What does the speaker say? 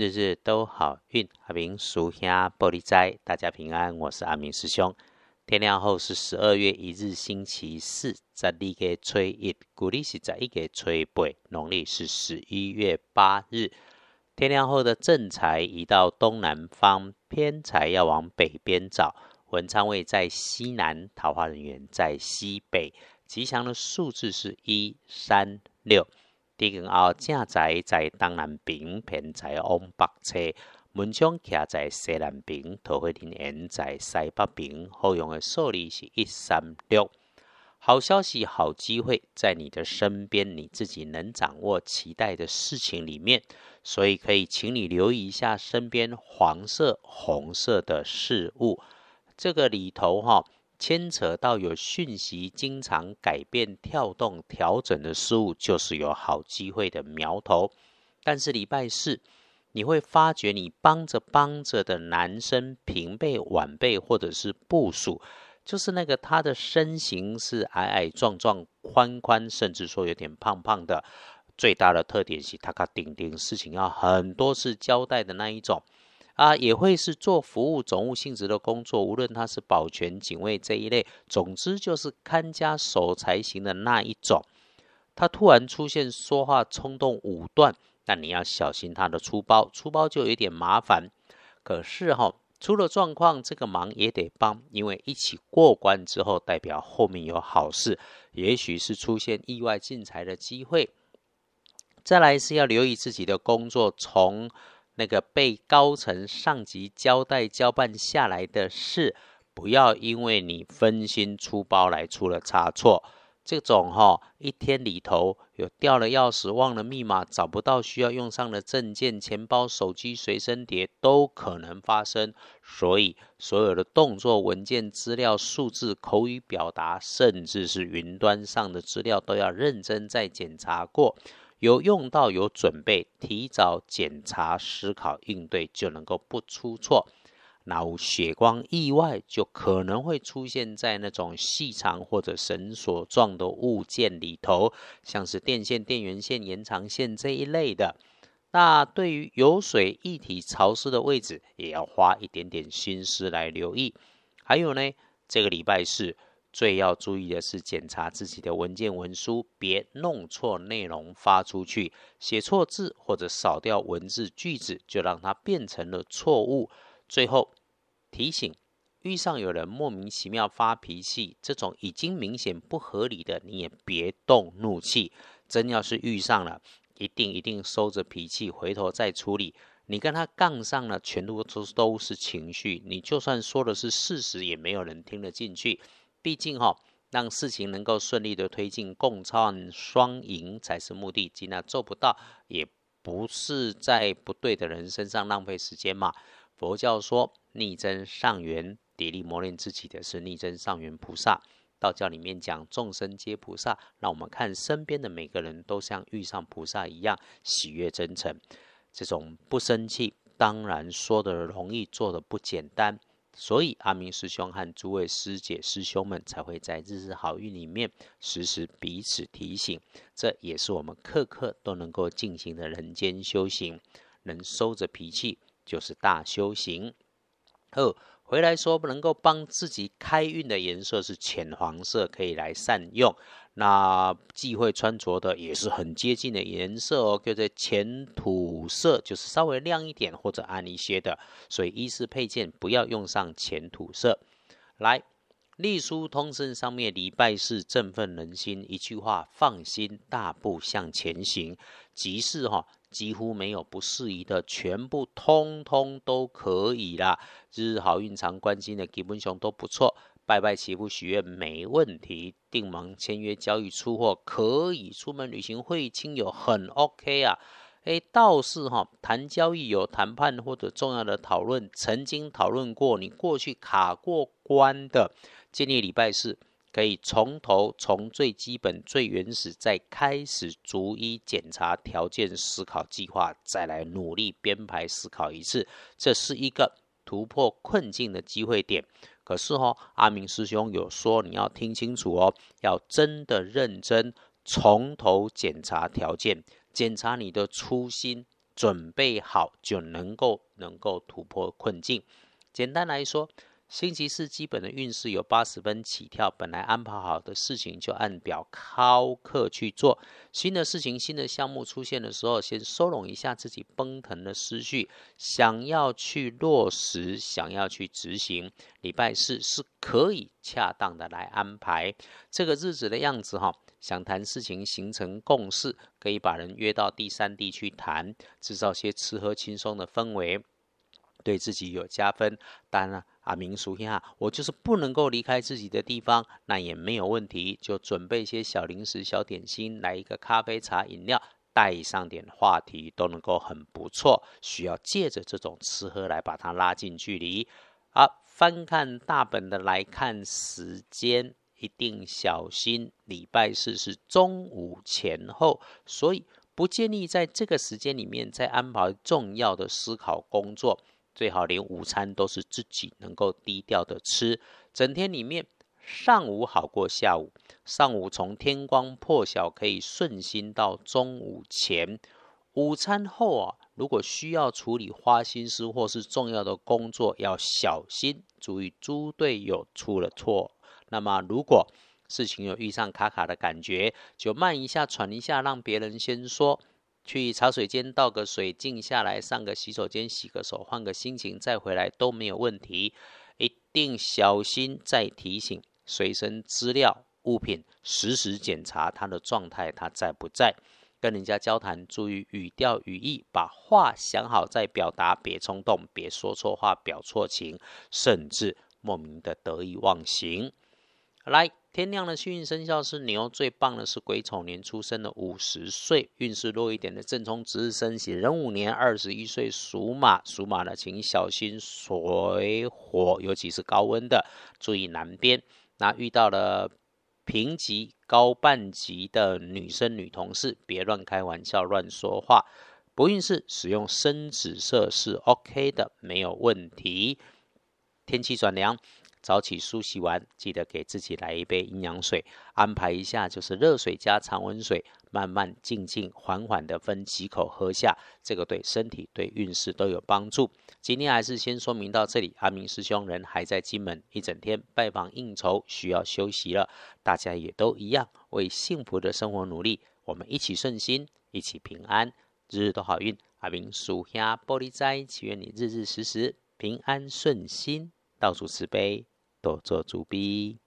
日日都好运。阿明属下玻璃斋，大家平安。我是阿明师兄。天亮后是十二月一日，星期四，十二月初一，古历是十一月初八，农历是十一月八日。天亮后的正财移到东南方，偏财要往北边找。文昌位在西南，桃花人员在西北。吉祥的数字是一三六。地根后正宅在东南边，偏在往北侧。门窗徛在西南边，桃花人缘在西北边。好用的数字是一三六。好消息、好机会在你的身边，你自己能掌握、期待的事情里面，所以可以请你留意一下身边黄色、红色的事物。这个里头哈，牵扯到有讯息经常改变、跳动、调整的事物，就是有好机会的苗头。但是礼拜四，你会发觉你帮着帮着的男生、平辈、晚辈或者是部属，就是那个他的身形是矮矮壮壮、宽宽，甚至说有点胖胖的。最大的特点是他卡顶顶，事情要很多次交代的那一种。啊，也会是做服务总务性质的工作，无论他是保全、警卫这一类，总之就是看家守财型的那一种。他突然出现说话冲动武断，那你要小心他的出包，出包就有点麻烦。可是哈，出了状况，这个忙也得帮，因为一起过关之后，代表后面有好事，也许是出现意外进财的机会。再来是要留意自己的工作从。那个被高层上级交代交办下来的事，不要因为你分心出包来出了差错。这种哈一天里头有掉了钥匙、忘了密码、找不到需要用上的证件、钱包、手机、随身碟，都可能发生。所以所有的动作、文件、资料、数字、口语表达，甚至是云端上的资料，都要认真再检查过。有用到有准备，提早检查、思考、应对，就能够不出错。那无血光意外，就可能会出现在那种细长或者绳索状的物件里头，像是电线、电源线、延长线这一类的。那对于有水、液体、潮湿的位置，也要花一点点心思来留意。还有呢，这个礼拜是。最要注意的是，检查自己的文件文书，别弄错内容发出去，写错字或者少掉文字句子，就让它变成了错误。最后提醒：遇上有人莫名其妙发脾气，这种已经明显不合理的，你也别动怒气。真要是遇上了，一定一定收着脾气，回头再处理。你跟他杠上了，全都都都是情绪，你就算说的是事实，也没有人听得进去。毕竟哈，让事情能够顺利的推进，共创双赢才是目的。既然做不到，也不是在不对的人身上浪费时间嘛。佛教说逆增上缘，砥砺磨练自己的是逆增上缘菩萨。道教里面讲众生皆菩萨，让我们看身边的每个人都像遇上菩萨一样喜悦真诚。这种不生气，当然说的容易，做的不简单。所以阿明师兄和诸位师姐师兄们才会在日日好运里面时时彼此提醒，这也是我们刻刻都能够进行的人间修行。能收着脾气，就是大修行。二回来说不，能够帮自己开运的颜色是浅黄色，可以来善用。那忌讳穿着的也是很接近的颜色哦，叫做浅土色，就是稍微亮一点或者暗一些的。所以衣饰配件不要用上浅土色。来，隶书通胜上面礼拜四振奋人心，一句话，放心，大步向前行。即是哈，几乎没有不适宜的，全部通通都可以啦。日日好运常关心的基本上都不错。拜拜祈福许愿没问题，订盟签约交易出货可以，出门旅行会亲友很 OK 啊。哎，倒是哈，谈交易有谈判或者重要的讨论，曾经讨论过你过去卡过关的，建议礼拜四可以从头从最基本最原始再开始逐一检查条件，思考计划，再来努力编排思考一次，这是一个突破困境的机会点。可是哦，阿明师兄有说，你要听清楚哦，要真的认真，从头检查条件，检查你的初心，准备好就能够能够突破困境。简单来说。星期四基本的运势有八十分起跳，本来安排好的事情就按表敲课去做。新的事情、新的项目出现的时候，先收拢一下自己奔腾的思绪，想要去落实，想要去执行。礼拜四是可以恰当的来安排这个日子的样子哈。想谈事情形成共识，可以把人约到第三地去谈，制造些吃喝轻松的氛围，对自己有加分。当然。啊，民俗下，我就是不能够离开自己的地方，那也没有问题，就准备一些小零食、小点心，来一个咖啡、茶、饮料，带上点话题，都能够很不错。需要借着这种吃喝来把它拉近距离。好，翻看大本的来看时间，一定小心，礼拜四是中午前后，所以不建议在这个时间里面再安排重要的思考工作。最好连午餐都是自己能够低调的吃，整天里面上午好过下午，上午从天光破晓可以顺心到中午前，午餐后啊，如果需要处理花心思或是重要的工作，要小心注意猪队友出了错。那么如果事情有遇上卡卡的感觉，就慢一下喘一下，让别人先说。去茶水间倒个水，静下来，上个洗手间洗个手，换个心情，再回来都没有问题。一定小心，再提醒随身资料物品，实时检查它的状态，它在不在？跟人家交谈，注意语调语义，把话想好再表达，别冲动，别说错话，表错情，甚至莫名的得意忘形。来。天亮的幸运生肖是牛，最棒的是癸丑年出生的五十岁，运势弱一点的正冲值日生喜壬午年二十一岁属马，属马的请小心水火，尤其是高温的，注意南边。那遇到了平级高半级的女生女同事，别乱开玩笑，乱说话。不运势使用深紫色是 OK 的，没有问题。天气转凉。早起梳洗完，记得给自己来一杯营养水，安排一下就是热水加常温水，慢慢静静缓缓的分几口喝下，这个对身体对运势都有帮助。今天还是先说明到这里，阿明师兄人还在金门一整天拜访应酬，需要休息了。大家也都一样，为幸福的生活努力，我们一起顺心，一起平安，日日都好运。阿明属下玻璃斋，祈愿你日日时时平安顺心，到处慈悲。多做主笔。